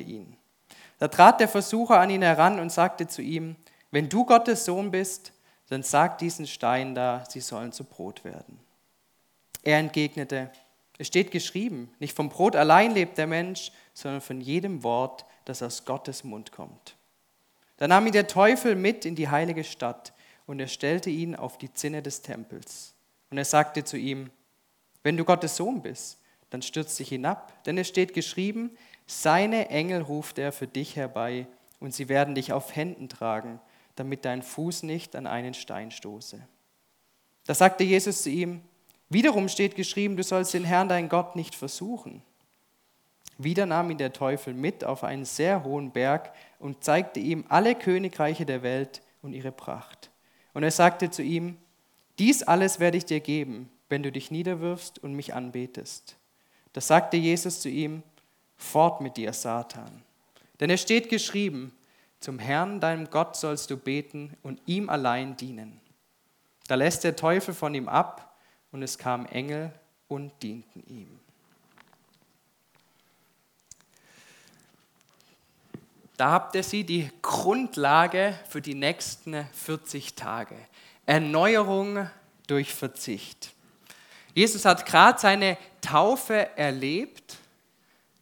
ihn. Da trat der Versucher an ihn heran und sagte zu ihm, wenn du Gottes Sohn bist, dann sag diesen Stein da, sie sollen zu Brot werden. Er entgegnete, es steht geschrieben, nicht vom Brot allein lebt der Mensch, sondern von jedem Wort, das aus Gottes Mund kommt. Da nahm ihn der Teufel mit in die heilige Stadt und er stellte ihn auf die Zinne des Tempels. Und er sagte zu ihm, wenn du Gottes Sohn bist, dann stürz dich hinab, denn es steht geschrieben, seine Engel ruft er für dich herbei und sie werden dich auf Händen tragen, damit dein Fuß nicht an einen Stein stoße. Da sagte Jesus zu ihm, wiederum steht geschrieben, du sollst den Herrn, dein Gott, nicht versuchen. Wieder nahm ihn der Teufel mit auf einen sehr hohen Berg und zeigte ihm alle Königreiche der Welt und ihre Pracht. Und er sagte zu ihm, dies alles werde ich dir geben, wenn du dich niederwirfst und mich anbetest. Da sagte Jesus zu ihm, Fort mit dir, Satan. Denn es steht geschrieben, zum Herrn, deinem Gott, sollst du beten und ihm allein dienen. Da lässt der Teufel von ihm ab und es kamen Engel und dienten ihm. Da habt ihr sie, die Grundlage für die nächsten 40 Tage. Erneuerung durch Verzicht. Jesus hat gerade seine Taufe erlebt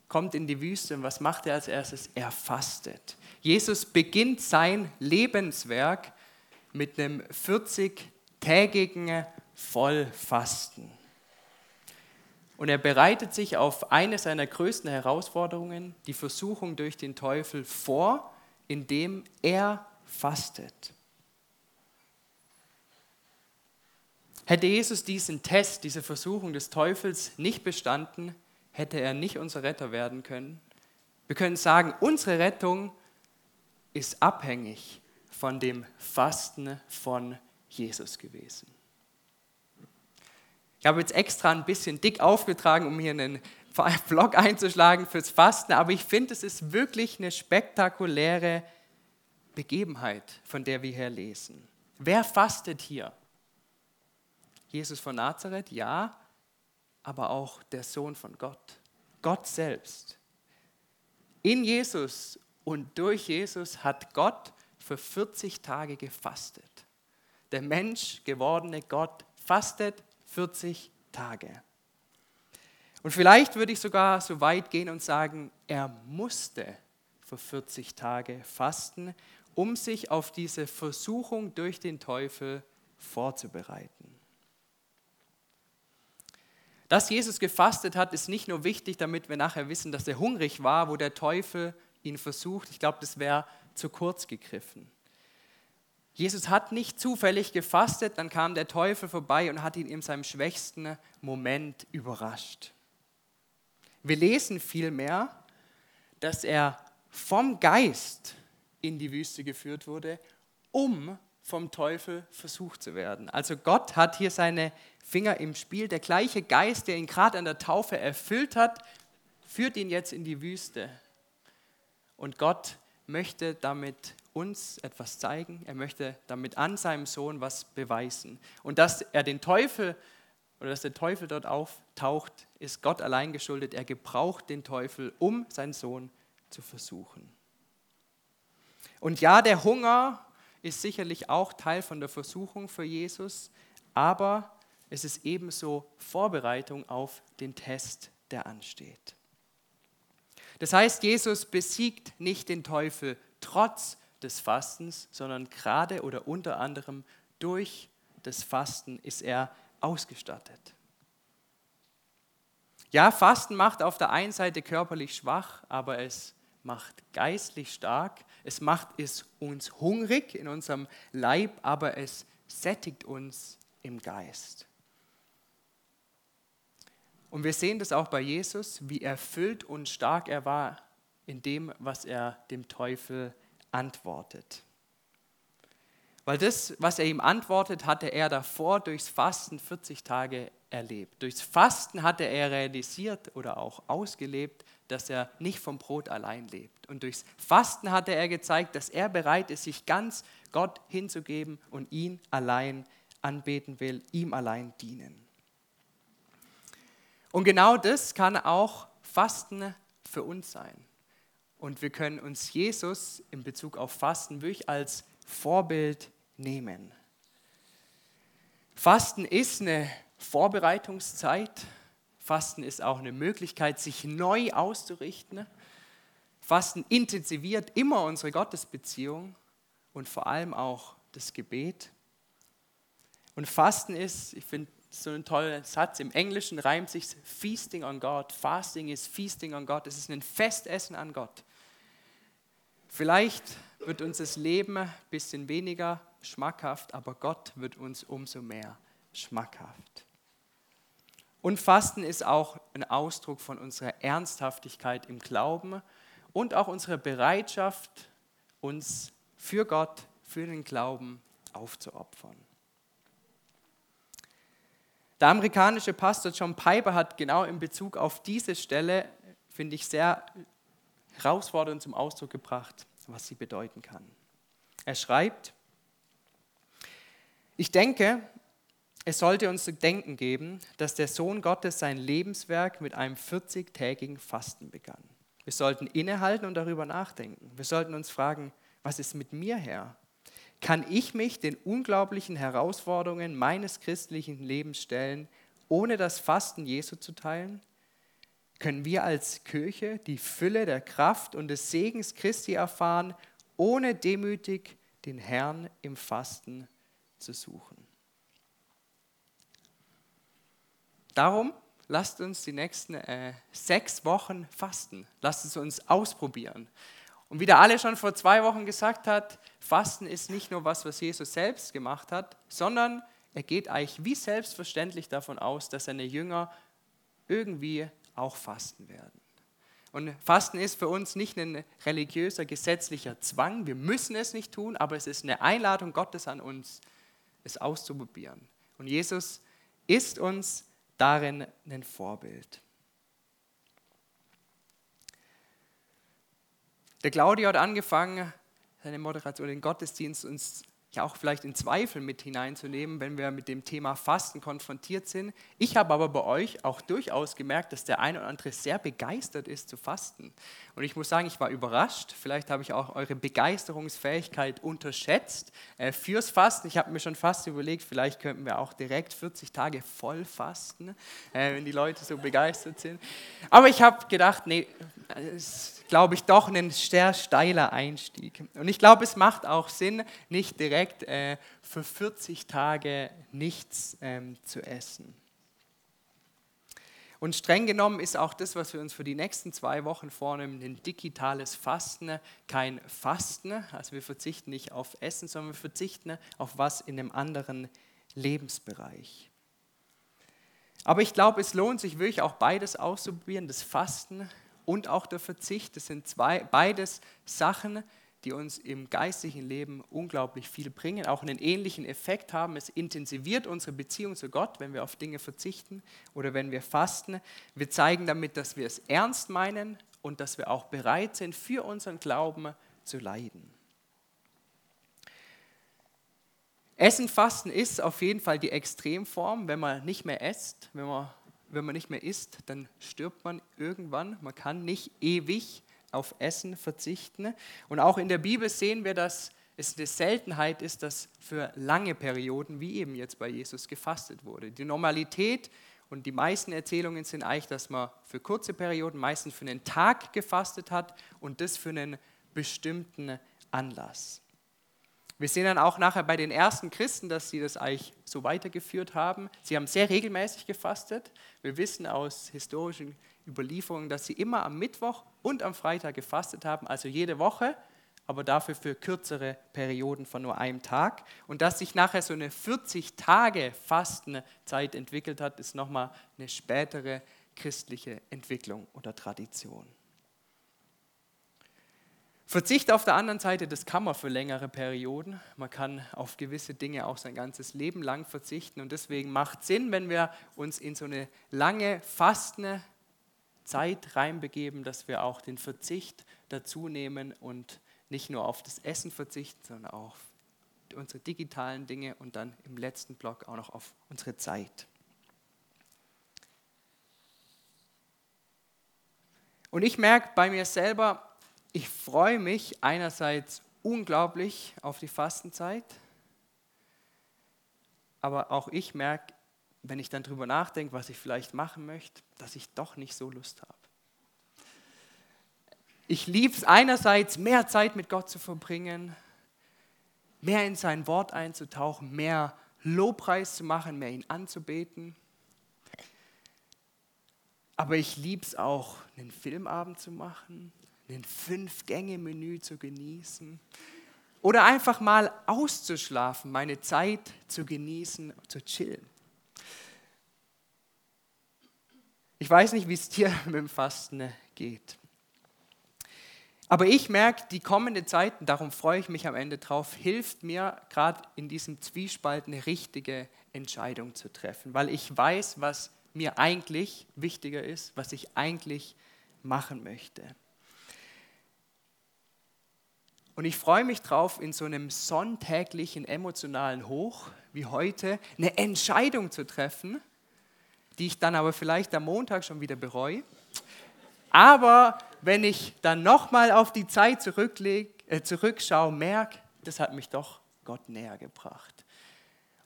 kommt in die Wüste und was macht er als erstes? Er fastet. Jesus beginnt sein Lebenswerk mit einem 40-tägigen Vollfasten. Und er bereitet sich auf eine seiner größten Herausforderungen, die Versuchung durch den Teufel, vor, indem er fastet. Hätte Jesus diesen Test, diese Versuchung des Teufels nicht bestanden, hätte er nicht unser Retter werden können. Wir können sagen, unsere Rettung ist abhängig von dem Fasten von Jesus gewesen. Ich habe jetzt extra ein bisschen dick aufgetragen, um hier einen Blog einzuschlagen fürs Fasten, aber ich finde, es ist wirklich eine spektakuläre Begebenheit, von der wir hier lesen. Wer fastet hier? Jesus von Nazareth, ja, aber auch der Sohn von Gott, Gott selbst. In Jesus und durch Jesus hat Gott für 40 Tage gefastet. Der Mensch gewordene Gott fastet 40 Tage. Und vielleicht würde ich sogar so weit gehen und sagen, er musste für 40 Tage fasten, um sich auf diese Versuchung durch den Teufel vorzubereiten. Dass Jesus gefastet hat, ist nicht nur wichtig, damit wir nachher wissen, dass er hungrig war, wo der Teufel ihn versucht. Ich glaube, das wäre zu kurz gegriffen. Jesus hat nicht zufällig gefastet, dann kam der Teufel vorbei und hat ihn in seinem schwächsten Moment überrascht. Wir lesen vielmehr, dass er vom Geist in die Wüste geführt wurde, um vom Teufel versucht zu werden. Also Gott hat hier seine Finger im Spiel. Der gleiche Geist, der ihn gerade an der Taufe erfüllt hat, führt ihn jetzt in die Wüste. Und Gott möchte damit uns etwas zeigen. Er möchte damit an seinem Sohn was beweisen. Und dass er den Teufel oder dass der Teufel dort auftaucht, ist Gott allein geschuldet. Er gebraucht den Teufel, um seinen Sohn zu versuchen. Und ja, der Hunger ist sicherlich auch Teil von der Versuchung für Jesus, aber es ist ebenso Vorbereitung auf den Test, der ansteht. Das heißt, Jesus besiegt nicht den Teufel trotz des Fastens, sondern gerade oder unter anderem durch das Fasten ist er ausgestattet. Ja, Fasten macht auf der einen Seite körperlich schwach, aber es macht geistlich stark. Es macht es uns hungrig in unserem Leib, aber es sättigt uns im Geist. Und wir sehen das auch bei Jesus, wie erfüllt und stark er war in dem, was er dem Teufel antwortet. Weil das, was er ihm antwortet, hatte er davor durchs Fasten 40 Tage erlebt. Durchs Fasten hatte er realisiert oder auch ausgelebt, dass er nicht vom Brot allein lebt. Und durchs Fasten hatte er gezeigt, dass er bereit ist, sich ganz Gott hinzugeben und ihn allein anbeten will, ihm allein dienen. Und genau das kann auch Fasten für uns sein. und wir können uns Jesus in Bezug auf Fasten wirklich als Vorbild nehmen. Fasten ist eine Vorbereitungszeit. Fasten ist auch eine Möglichkeit, sich neu auszurichten. Fasten intensiviert immer unsere Gottesbeziehung und vor allem auch das Gebet. Und Fasten ist, ich finde so ein toller Satz, im Englischen reimt sich Feasting on God. Fasting ist Feasting on God. Es ist ein Festessen an Gott. Vielleicht wird uns das Leben ein bisschen weniger schmackhaft, aber Gott wird uns umso mehr schmackhaft. Und Fasten ist auch ein Ausdruck von unserer Ernsthaftigkeit im Glauben und auch unserer Bereitschaft, uns für Gott, für den Glauben aufzuopfern. Der amerikanische Pastor John Piper hat genau in Bezug auf diese Stelle, finde ich, sehr herausfordernd zum Ausdruck gebracht, was sie bedeuten kann. Er schreibt, ich denke, es sollte uns zu denken geben, dass der Sohn Gottes sein Lebenswerk mit einem 40-tägigen Fasten begann. Wir sollten innehalten und darüber nachdenken. Wir sollten uns fragen, was ist mit mir her? Kann ich mich den unglaublichen Herausforderungen meines christlichen Lebens stellen, ohne das Fasten Jesu zu teilen? Können wir als Kirche die Fülle der Kraft und des Segens Christi erfahren, ohne demütig den Herrn im Fasten zu suchen? Darum lasst uns die nächsten äh, sechs Wochen fasten. Lasst es uns ausprobieren. Und wie der alle schon vor zwei Wochen gesagt hat, Fasten ist nicht nur was, was Jesus selbst gemacht hat, sondern er geht eigentlich wie selbstverständlich davon aus, dass seine Jünger irgendwie auch fasten werden. Und Fasten ist für uns nicht ein religiöser, gesetzlicher Zwang. Wir müssen es nicht tun, aber es ist eine Einladung Gottes an uns, es auszuprobieren. Und Jesus ist uns darin ein Vorbild. Der Claudio hat angefangen, seine Moderation, den Gottesdienst uns ja auch vielleicht in Zweifel mit hineinzunehmen, wenn wir mit dem Thema Fasten konfrontiert sind. Ich habe aber bei euch auch durchaus gemerkt, dass der eine oder andere sehr begeistert ist zu fasten. Und ich muss sagen, ich war überrascht. Vielleicht habe ich auch eure Begeisterungsfähigkeit unterschätzt äh, fürs Fasten. Ich habe mir schon fast überlegt, vielleicht könnten wir auch direkt 40 Tage voll fasten, äh, wenn die Leute so begeistert sind. Aber ich habe gedacht, nee, es glaube ich, doch ein sehr steiler Einstieg. Und ich glaube, es macht auch Sinn, nicht direkt äh, für 40 Tage nichts ähm, zu essen. Und streng genommen ist auch das, was wir uns für die nächsten zwei Wochen vornehmen, ein digitales Fasten, kein Fasten. Also wir verzichten nicht auf Essen, sondern wir verzichten auf was in einem anderen Lebensbereich. Aber ich glaube, es lohnt sich wirklich auch beides auszuprobieren, das Fasten und auch der Verzicht. Das sind zwei, beides Sachen, die uns im geistlichen Leben unglaublich viel bringen, auch einen ähnlichen Effekt haben. Es intensiviert unsere Beziehung zu Gott, wenn wir auf Dinge verzichten oder wenn wir fasten. Wir zeigen damit, dass wir es ernst meinen und dass wir auch bereit sind, für unseren Glauben zu leiden. Essen, Fasten ist auf jeden Fall die Extremform, wenn man nicht mehr isst, wenn man wenn man nicht mehr isst, dann stirbt man irgendwann. Man kann nicht ewig auf Essen verzichten. Und auch in der Bibel sehen wir, dass es eine Seltenheit ist, dass für lange Perioden, wie eben jetzt bei Jesus, gefastet wurde. Die Normalität und die meisten Erzählungen sind eigentlich, dass man für kurze Perioden, meistens für einen Tag gefastet hat und das für einen bestimmten Anlass. Wir sehen dann auch nachher bei den ersten Christen, dass sie das eigentlich so weitergeführt haben. Sie haben sehr regelmäßig gefastet. Wir wissen aus historischen Überlieferungen, dass sie immer am Mittwoch und am Freitag gefastet haben, also jede Woche, aber dafür für kürzere Perioden von nur einem Tag. Und dass sich nachher so eine 40 Tage Fastenzeit entwickelt hat, ist nochmal eine spätere christliche Entwicklung oder Tradition. Verzicht auf der anderen Seite, das kann man für längere Perioden. Man kann auf gewisse Dinge auch sein ganzes Leben lang verzichten. Und deswegen macht Sinn, wenn wir uns in so eine lange, fastende Zeit reinbegeben, dass wir auch den Verzicht dazu nehmen und nicht nur auf das Essen verzichten, sondern auch auf unsere digitalen Dinge und dann im letzten Block auch noch auf unsere Zeit. Und ich merke bei mir selber, ich freue mich einerseits unglaublich auf die Fastenzeit, aber auch ich merke, wenn ich dann drüber nachdenke, was ich vielleicht machen möchte, dass ich doch nicht so Lust habe. Ich liebe es einerseits, mehr Zeit mit Gott zu verbringen, mehr in sein Wort einzutauchen, mehr Lobpreis zu machen, mehr ihn anzubeten. Aber ich liebe es auch, einen Filmabend zu machen, ein Fünf-Gänge-Menü zu genießen oder einfach mal auszuschlafen, meine Zeit zu genießen, zu chillen. Ich weiß nicht, wie es dir mit dem Fasten geht. Aber ich merke, die kommende Zeit, darum freue ich mich am Ende drauf, hilft mir gerade in diesem Zwiespalt eine richtige Entscheidung zu treffen, weil ich weiß, was mir eigentlich wichtiger ist, was ich eigentlich machen möchte. Und ich freue mich drauf, in so einem sonntäglichen emotionalen Hoch wie heute eine Entscheidung zu treffen, die ich dann aber vielleicht am Montag schon wieder bereue. Aber wenn ich dann nochmal auf die Zeit äh, zurückschaue, merke, das hat mich doch Gott näher gebracht.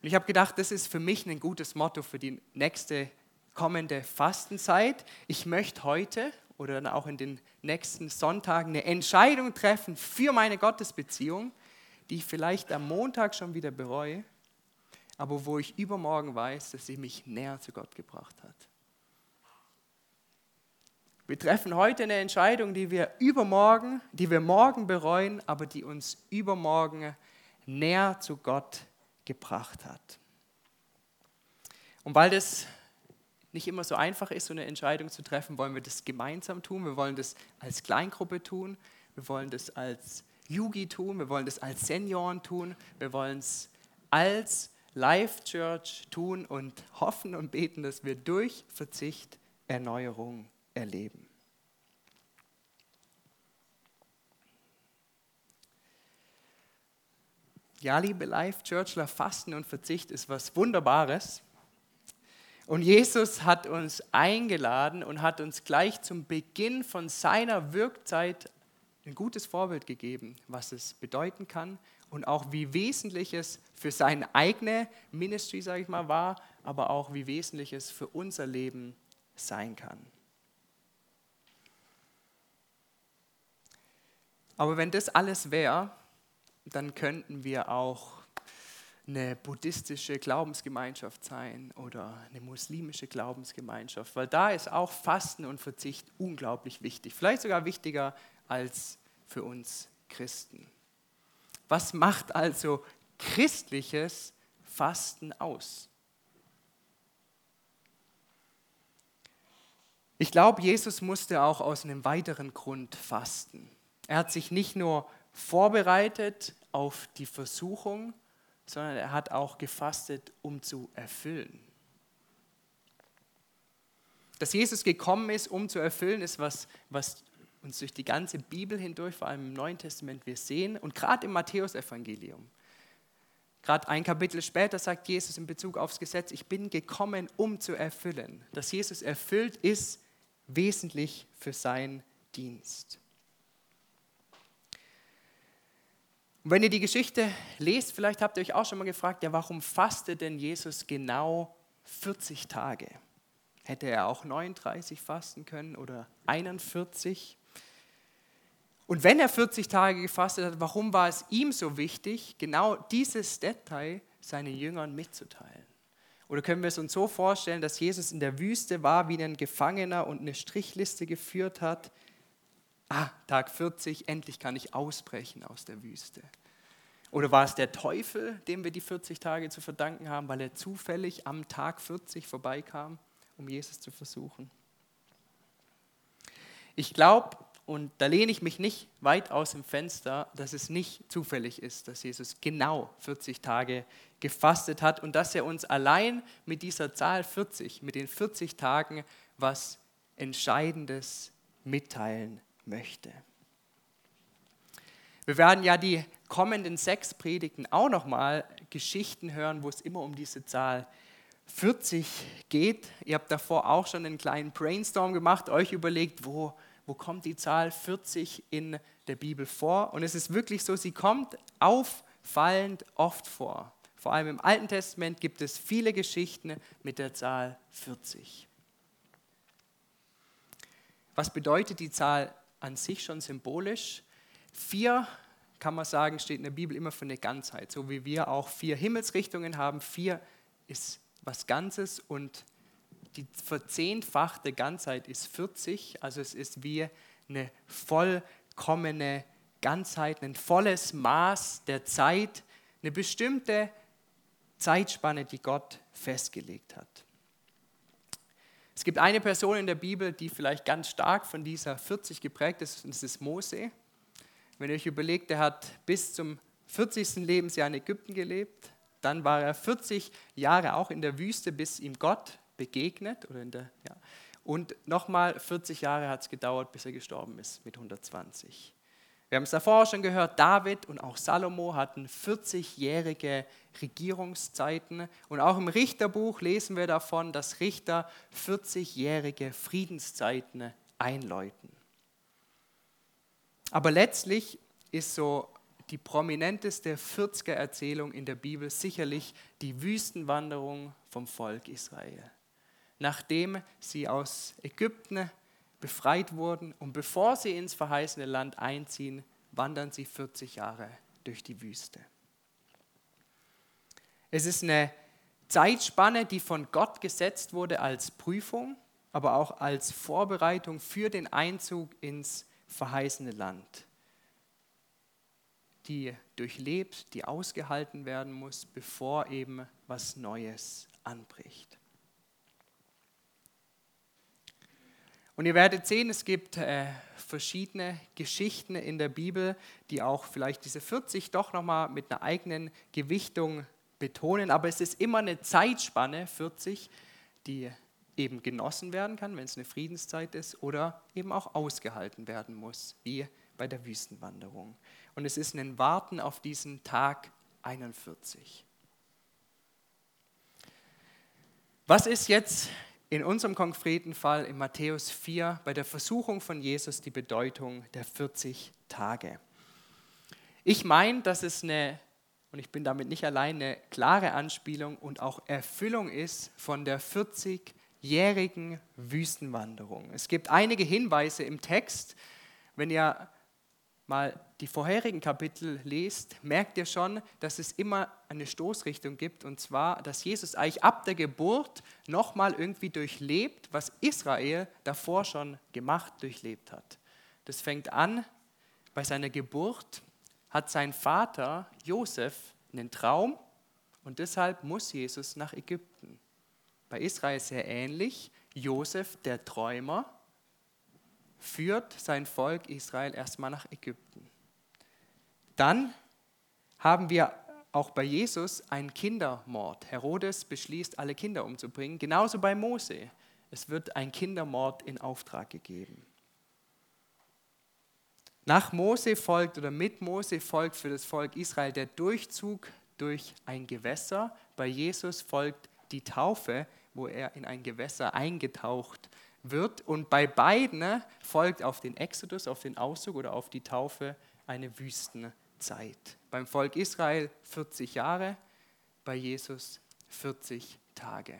Und ich habe gedacht, das ist für mich ein gutes Motto für die nächste kommende Fastenzeit. Ich möchte heute oder dann auch in den nächsten Sonntagen eine Entscheidung treffen für meine Gottesbeziehung, die ich vielleicht am Montag schon wieder bereue, aber wo ich übermorgen weiß, dass sie mich näher zu Gott gebracht hat. Wir treffen heute eine Entscheidung, die wir übermorgen, die wir morgen bereuen, aber die uns übermorgen näher zu Gott gebracht hat. Und weil das nicht immer so einfach ist, so eine Entscheidung zu treffen, wollen wir das gemeinsam tun. Wir wollen das als Kleingruppe tun. Wir wollen das als Yugi tun. Wir wollen das als Senioren tun. Wir wollen es als Life Church tun und hoffen und beten, dass wir durch Verzicht Erneuerung erleben. Ja, liebe Life Churchler, Fasten und Verzicht ist was Wunderbares. Und Jesus hat uns eingeladen und hat uns gleich zum Beginn von seiner Wirkzeit ein gutes Vorbild gegeben, was es bedeuten kann und auch wie wesentlich es für seine eigene Ministry, sage ich mal, war, aber auch wie wesentlich es für unser Leben sein kann. Aber wenn das alles wäre, dann könnten wir auch eine buddhistische Glaubensgemeinschaft sein oder eine muslimische Glaubensgemeinschaft, weil da ist auch Fasten und Verzicht unglaublich wichtig, vielleicht sogar wichtiger als für uns Christen. Was macht also christliches Fasten aus? Ich glaube, Jesus musste auch aus einem weiteren Grund fasten. Er hat sich nicht nur vorbereitet auf die Versuchung, sondern er hat auch gefastet, um zu erfüllen. Dass Jesus gekommen ist, um zu erfüllen, ist was, was uns durch die ganze Bibel hindurch, vor allem im Neuen Testament, wir sehen und gerade im Matthäusevangelium. Gerade ein Kapitel später sagt Jesus in Bezug aufs Gesetz, ich bin gekommen, um zu erfüllen. Dass Jesus erfüllt ist, wesentlich für seinen Dienst. Und wenn ihr die Geschichte lest, vielleicht habt ihr euch auch schon mal gefragt, ja, warum fastet denn Jesus genau 40 Tage? Hätte er auch 39 fasten können oder 41? Und wenn er 40 Tage gefastet hat, warum war es ihm so wichtig, genau dieses Detail seinen Jüngern mitzuteilen? Oder können wir es uns so vorstellen, dass Jesus in der Wüste war wie ein Gefangener und eine Strichliste geführt hat, ah, Tag 40, endlich kann ich ausbrechen aus der Wüste. Oder war es der Teufel, dem wir die 40 Tage zu verdanken haben, weil er zufällig am Tag 40 vorbeikam, um Jesus zu versuchen? Ich glaube, und da lehne ich mich nicht weit aus dem Fenster, dass es nicht zufällig ist, dass Jesus genau 40 Tage gefastet hat und dass er uns allein mit dieser Zahl 40, mit den 40 Tagen, was Entscheidendes mitteilen möchte. Wir werden ja die kommenden sechs Predigten auch nochmal Geschichten hören, wo es immer um diese Zahl 40 geht. Ihr habt davor auch schon einen kleinen Brainstorm gemacht, euch überlegt, wo, wo kommt die Zahl 40 in der Bibel vor. Und es ist wirklich so, sie kommt auffallend oft vor. Vor allem im Alten Testament gibt es viele Geschichten mit der Zahl 40. Was bedeutet die Zahl an sich schon symbolisch? Vier, kann man sagen, steht in der Bibel immer für eine Ganzheit. So wie wir auch vier Himmelsrichtungen haben, vier ist was Ganzes und die verzehnfachte Ganzheit ist 40. Also es ist wie eine vollkommene Ganzheit, ein volles Maß der Zeit, eine bestimmte Zeitspanne, die Gott festgelegt hat. Es gibt eine Person in der Bibel, die vielleicht ganz stark von dieser 40 geprägt ist, und das ist Mose. Wenn ihr euch überlegt, er hat bis zum 40. Lebensjahr in Ägypten gelebt, dann war er 40 Jahre auch in der Wüste, bis ihm Gott begegnet. Oder in der, ja. Und nochmal 40 Jahre hat es gedauert, bis er gestorben ist mit 120. Wir haben es davor schon gehört, David und auch Salomo hatten 40-jährige Regierungszeiten. Und auch im Richterbuch lesen wir davon, dass Richter 40-jährige Friedenszeiten einläuten. Aber letztlich ist so die prominenteste 40er Erzählung in der Bibel sicherlich die Wüstenwanderung vom Volk Israel. Nachdem sie aus Ägypten befreit wurden und bevor sie ins verheißene Land einziehen, wandern sie 40 Jahre durch die Wüste. Es ist eine Zeitspanne, die von Gott gesetzt wurde als Prüfung, aber auch als Vorbereitung für den Einzug ins verheißene Land, die durchlebt, die ausgehalten werden muss, bevor eben was Neues anbricht. Und ihr werdet sehen, es gibt äh, verschiedene Geschichten in der Bibel, die auch vielleicht diese 40 doch nochmal mit einer eigenen Gewichtung betonen. Aber es ist immer eine Zeitspanne, 40, die eben genossen werden kann, wenn es eine Friedenszeit ist, oder eben auch ausgehalten werden muss, wie bei der Wüstenwanderung. Und es ist ein Warten auf diesen Tag 41. Was ist jetzt in unserem konkreten Fall in Matthäus 4 bei der Versuchung von Jesus die Bedeutung der 40 Tage. Ich meine, dass es eine, und ich bin damit nicht allein, eine klare Anspielung und auch Erfüllung ist von der 40-jährigen Wüstenwanderung. Es gibt einige Hinweise im Text, wenn ihr mal die vorherigen Kapitel lest, merkt ihr schon, dass es immer eine Stoßrichtung gibt, und zwar, dass Jesus eigentlich ab der Geburt nochmal irgendwie durchlebt, was Israel davor schon gemacht, durchlebt hat. Das fängt an bei seiner Geburt, hat sein Vater Josef einen Traum und deshalb muss Jesus nach Ägypten. Bei Israel sehr ähnlich. Josef, der Träumer, führt sein Volk Israel erstmal nach Ägypten. Dann haben wir auch bei Jesus einen Kindermord. Herodes beschließt, alle Kinder umzubringen. Genauso bei Mose. Es wird ein Kindermord in Auftrag gegeben. Nach Mose folgt oder mit Mose folgt für das Volk Israel der Durchzug durch ein Gewässer. Bei Jesus folgt die Taufe, wo er in ein Gewässer eingetaucht wird. Und bei beiden folgt auf den Exodus, auf den Auszug oder auf die Taufe eine Wüstenzeit. Beim Volk Israel 40 Jahre, bei Jesus 40 Tage.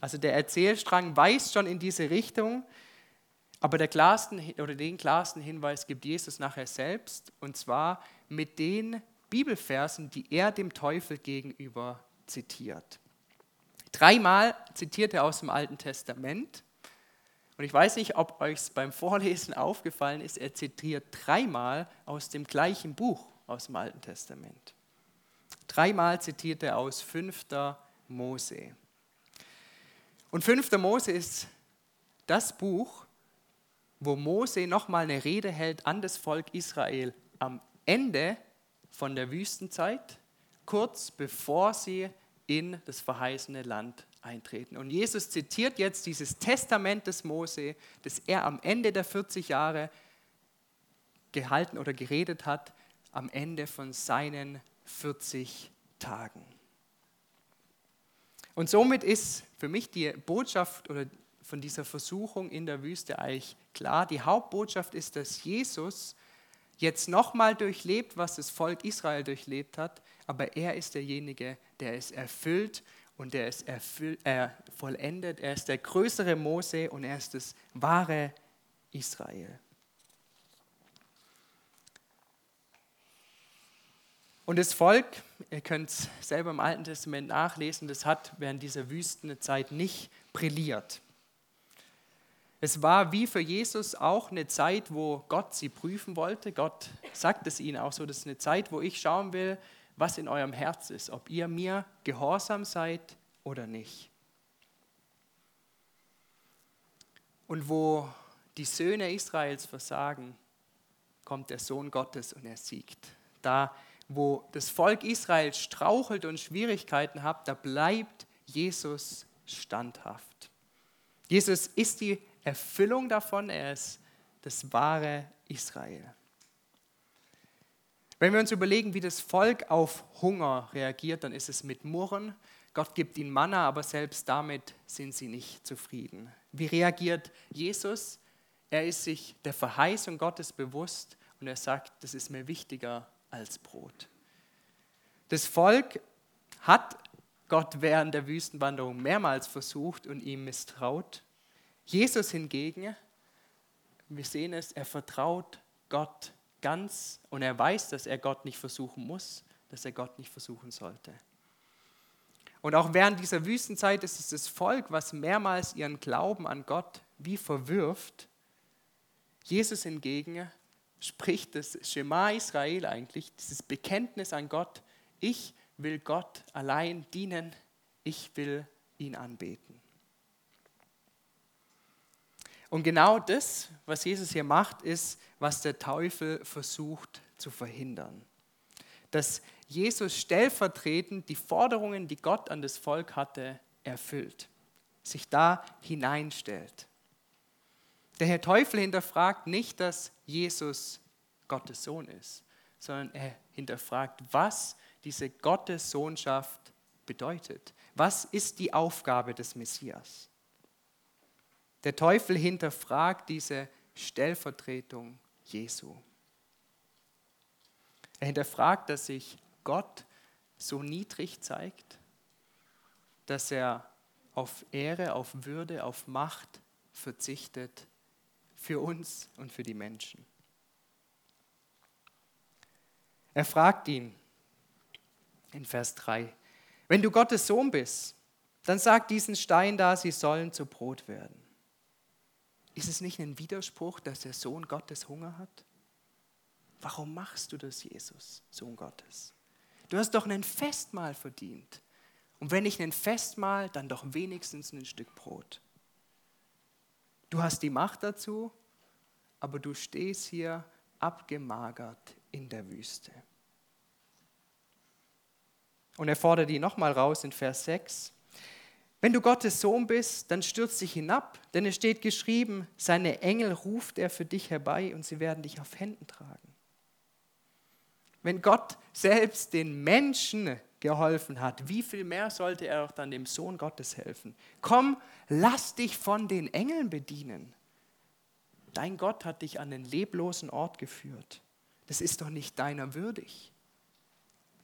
Also der Erzählstrang weist schon in diese Richtung, aber der klarsten, oder den klarsten Hinweis gibt Jesus nachher selbst, und zwar mit den Bibelversen, die er dem Teufel gegenüber zitiert. Dreimal zitiert er aus dem Alten Testament und ich weiß nicht, ob euch beim Vorlesen aufgefallen ist, er zitiert dreimal aus dem gleichen Buch aus dem Alten Testament. Dreimal zitiert er aus 5. Mose. Und 5. Mose ist das Buch, wo Mose nochmal eine Rede hält an das Volk Israel am Ende von der Wüstenzeit, kurz bevor sie in das verheißene Land eintreten. Und Jesus zitiert jetzt dieses Testament des Mose, das er am Ende der 40 Jahre gehalten oder geredet hat, am Ende von seinen 40 Tagen. Und somit ist für mich die Botschaft oder von dieser Versuchung in der Wüste eigentlich klar. Die Hauptbotschaft ist, dass Jesus jetzt nochmal durchlebt, was das Volk Israel durchlebt hat, aber er ist derjenige, der es erfüllt und der es erfüllt, äh, vollendet. Er ist der größere Mose und er ist das wahre Israel. Und das Volk, ihr könnt es selber im Alten Testament nachlesen, das hat während dieser Wüstenzeit nicht brilliert. Es war wie für Jesus auch eine Zeit, wo Gott sie prüfen wollte. Gott sagt es ihnen auch so, das ist eine Zeit, wo ich schauen will, was in eurem Herz ist, ob ihr mir gehorsam seid oder nicht. Und wo die Söhne Israels versagen, kommt der Sohn Gottes und er siegt. Da wo das Volk Israel strauchelt und Schwierigkeiten hat, da bleibt Jesus standhaft. Jesus ist die Erfüllung davon, er ist das wahre Israel. Wenn wir uns überlegen, wie das Volk auf Hunger reagiert, dann ist es mit Murren. Gott gibt ihnen Manna, aber selbst damit sind sie nicht zufrieden. Wie reagiert Jesus? Er ist sich der Verheißung Gottes bewusst und er sagt, das ist mir wichtiger als Brot. Das Volk hat Gott während der Wüstenwanderung mehrmals versucht und ihm misstraut. Jesus hingegen, wir sehen es, er vertraut Gott ganz und er weiß, dass er Gott nicht versuchen muss, dass er Gott nicht versuchen sollte. Und auch während dieser Wüstenzeit ist es das Volk, was mehrmals ihren Glauben an Gott wie verwirft. Jesus hingegen spricht das Schema Israel eigentlich, dieses Bekenntnis an Gott, ich will Gott allein dienen, ich will ihn anbeten. Und genau das, was Jesus hier macht, ist, was der Teufel versucht zu verhindern. Dass Jesus stellvertretend die Forderungen, die Gott an das Volk hatte, erfüllt, sich da hineinstellt. Der Herr Teufel hinterfragt nicht, dass Jesus Gottes Sohn ist, sondern er hinterfragt, was diese Gottessohnschaft bedeutet. Was ist die Aufgabe des Messias? Der Teufel hinterfragt diese Stellvertretung Jesu. Er hinterfragt, dass sich Gott so niedrig zeigt, dass er auf Ehre, auf Würde, auf Macht verzichtet für uns und für die Menschen. Er fragt ihn in Vers 3, wenn du Gottes Sohn bist, dann sag diesen Stein da, sie sollen zu Brot werden. Ist es nicht ein Widerspruch, dass der Sohn Gottes Hunger hat? Warum machst du das, Jesus, Sohn Gottes? Du hast doch ein Festmahl verdient. Und wenn nicht ein Festmahl, dann doch wenigstens ein Stück Brot. Du hast die Macht dazu, aber du stehst hier abgemagert in der Wüste. Und er fordert ihn nochmal raus in Vers 6. Wenn du Gottes Sohn bist, dann stürz dich hinab, denn es steht geschrieben, seine Engel ruft er für dich herbei und sie werden dich auf Händen tragen. Wenn Gott selbst den Menschen geholfen hat, wie viel mehr sollte er auch dann dem Sohn Gottes helfen? Komm, lass dich von den Engeln bedienen. Dein Gott hat dich an den leblosen Ort geführt. Das ist doch nicht deiner würdig.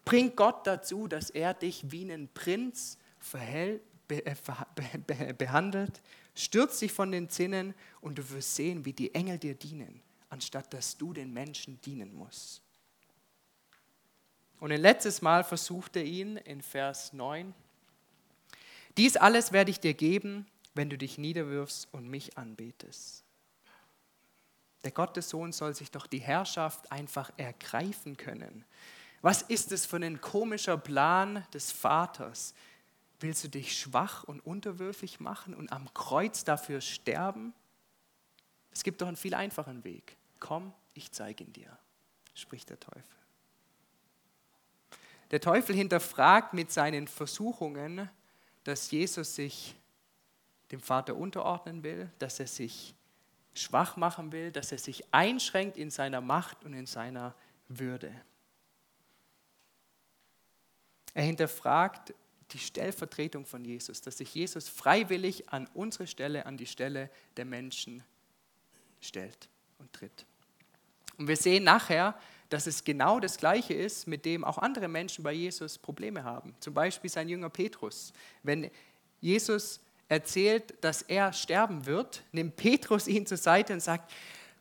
Bring Gott dazu, dass er dich wie einen Prinz verhält, behandelt. Stürz dich von den Zinnen und du wirst sehen, wie die Engel dir dienen, anstatt dass du den Menschen dienen musst. Und ein letztes Mal versucht er ihn in Vers 9. Dies alles werde ich dir geben, wenn du dich niederwirfst und mich anbetest. Der Gottessohn soll sich doch die Herrschaft einfach ergreifen können. Was ist es für ein komischer Plan des Vaters? Willst du dich schwach und unterwürfig machen und am Kreuz dafür sterben? Es gibt doch einen viel einfachen Weg. Komm, ich zeige ihn dir, spricht der Teufel. Der Teufel hinterfragt mit seinen Versuchungen, dass Jesus sich dem Vater unterordnen will, dass er sich schwach machen will, dass er sich einschränkt in seiner Macht und in seiner Würde. Er hinterfragt die Stellvertretung von Jesus, dass sich Jesus freiwillig an unsere Stelle, an die Stelle der Menschen stellt und tritt. Und wir sehen nachher, dass es genau das Gleiche ist, mit dem auch andere Menschen bei Jesus Probleme haben. Zum Beispiel sein Jünger Petrus. Wenn Jesus erzählt, dass er sterben wird, nimmt Petrus ihn zur Seite und sagt,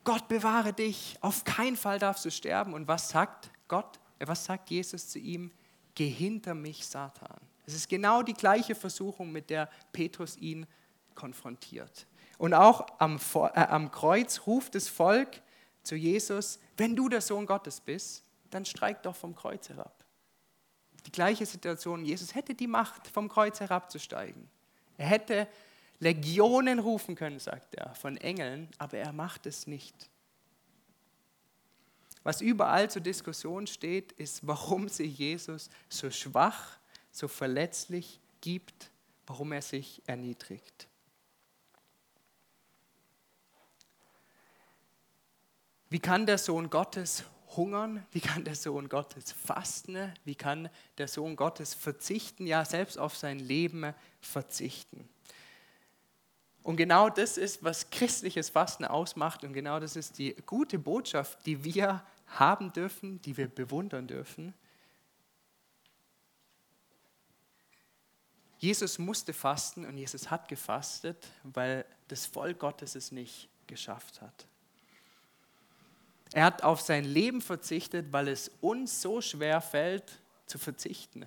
Gott bewahre dich, auf keinen Fall darfst du sterben. Und was sagt Gott, äh, was sagt Jesus zu ihm? Geh hinter mich, Satan. Es ist genau die gleiche Versuchung, mit der Petrus ihn konfrontiert. Und auch am, äh, am Kreuz ruft das Volk zu Jesus, wenn du der Sohn Gottes bist, dann streik doch vom Kreuz herab. Die gleiche Situation, Jesus hätte die Macht, vom Kreuz herabzusteigen. Er hätte Legionen rufen können, sagt er, von Engeln, aber er macht es nicht. Was überall zur Diskussion steht, ist, warum sich Jesus so schwach, so verletzlich gibt, warum er sich erniedrigt. Wie kann der Sohn Gottes hungern? Wie kann der Sohn Gottes fasten? Wie kann der Sohn Gottes verzichten, ja selbst auf sein Leben verzichten? Und genau das ist, was christliches Fasten ausmacht und genau das ist die gute Botschaft, die wir haben dürfen, die wir bewundern dürfen. Jesus musste fasten und Jesus hat gefastet, weil das Volk Gottes es nicht geschafft hat. Er hat auf sein Leben verzichtet, weil es uns so schwer fällt zu verzichten.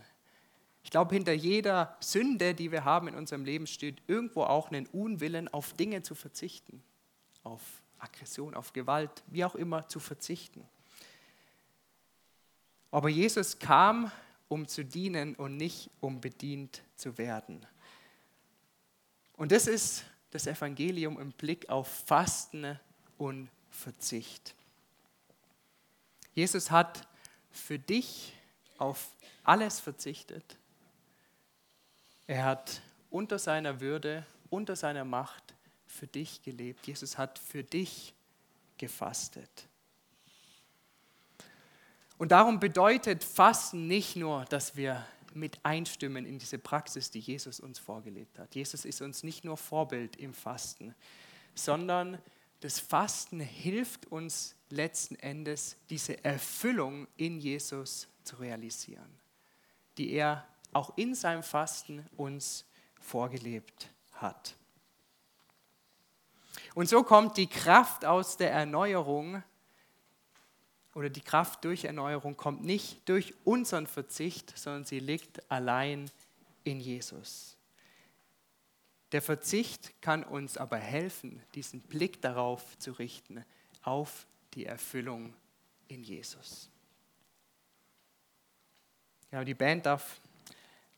Ich glaube, hinter jeder Sünde, die wir haben in unserem Leben, steht irgendwo auch ein Unwillen, auf Dinge zu verzichten. Auf Aggression, auf Gewalt, wie auch immer zu verzichten. Aber Jesus kam, um zu dienen und nicht um bedient zu werden. Und das ist das Evangelium im Blick auf Fasten und Verzicht. Jesus hat für dich auf alles verzichtet. Er hat unter seiner Würde, unter seiner Macht für dich gelebt. Jesus hat für dich gefastet. Und darum bedeutet Fasten nicht nur, dass wir mit einstimmen in diese Praxis, die Jesus uns vorgelebt hat. Jesus ist uns nicht nur Vorbild im Fasten, sondern das Fasten hilft uns letzten Endes, diese Erfüllung in Jesus zu realisieren, die er auch in seinem Fasten uns vorgelebt hat. Und so kommt die Kraft aus der Erneuerung oder die Kraft durch Erneuerung kommt nicht durch unseren Verzicht, sondern sie liegt allein in Jesus. Der Verzicht kann uns aber helfen, diesen Blick darauf zu richten, auf die Erfüllung in Jesus. Ja, die Band darf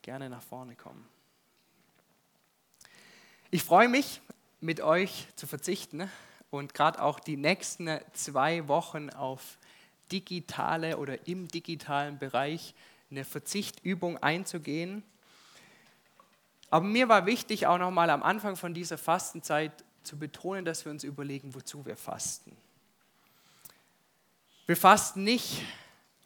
gerne nach vorne kommen. Ich freue mich, mit euch zu verzichten und gerade auch die nächsten zwei Wochen auf digitale oder im digitalen Bereich eine Verzichtübung einzugehen. Aber mir war wichtig, auch nochmal am Anfang von dieser Fastenzeit zu betonen, dass wir uns überlegen, wozu wir fasten. Wir fasten nicht,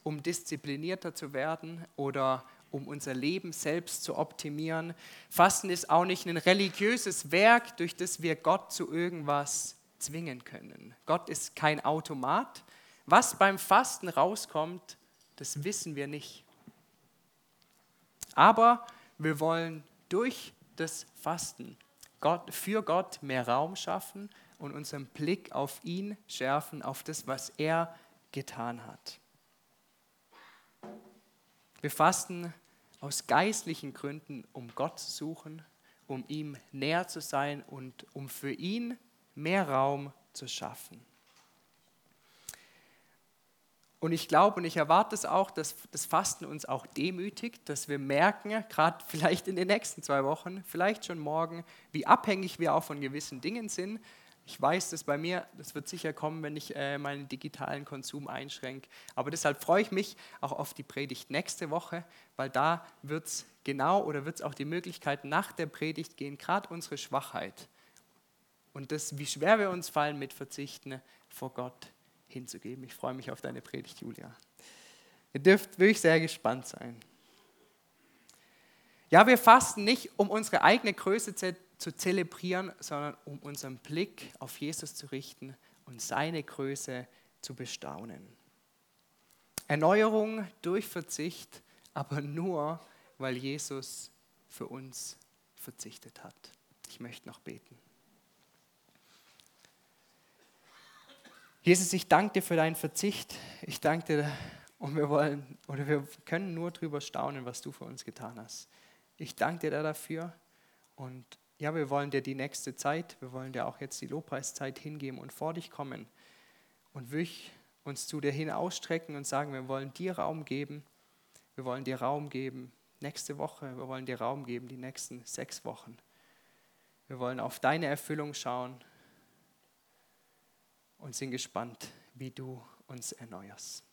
um disziplinierter zu werden oder um unser Leben selbst zu optimieren. Fasten ist auch nicht ein religiöses Werk, durch das wir Gott zu irgendwas zwingen können. Gott ist kein Automat. Was beim Fasten rauskommt, das wissen wir nicht. Aber wir wollen durch das Fasten Gott, für Gott mehr Raum schaffen und unseren Blick auf ihn schärfen, auf das, was er getan hat. Wir fasten aus geistlichen Gründen, um Gott zu suchen, um ihm näher zu sein und um für ihn mehr Raum zu schaffen. Und ich glaube und ich erwarte es auch, dass das Fasten uns auch demütigt, dass wir merken, gerade vielleicht in den nächsten zwei Wochen, vielleicht schon morgen, wie abhängig wir auch von gewissen Dingen sind. Ich weiß, dass bei mir, das wird sicher kommen, wenn ich äh, meinen digitalen Konsum einschränke. Aber deshalb freue ich mich auch auf die Predigt nächste Woche, weil da wird es genau oder wird es auch die Möglichkeit nach der Predigt gehen, gerade unsere Schwachheit und das, wie schwer wir uns fallen mit Verzichten vor Gott hinzugeben. Ich freue mich auf deine Predigt, Julia. Ihr dürft wirklich sehr gespannt sein. Ja, wir fasten nicht, um unsere eigene Größe zu zelebrieren, sondern um unseren Blick auf Jesus zu richten und seine Größe zu bestaunen. Erneuerung durch Verzicht, aber nur, weil Jesus für uns verzichtet hat. Ich möchte noch beten. Jesus, ich danke dir für deinen Verzicht. Ich danke dir und wir wollen oder wir können nur darüber staunen, was du für uns getan hast. Ich danke dir dafür und ja, wir wollen dir die nächste Zeit, wir wollen dir auch jetzt die Lobpreiszeit hingeben und vor dich kommen und wirklich uns zu dir hin ausstrecken und sagen, wir wollen dir Raum geben, wir wollen dir Raum geben nächste Woche, wir wollen dir Raum geben die nächsten sechs Wochen. Wir wollen auf deine Erfüllung schauen und sind gespannt, wie du uns erneuerst.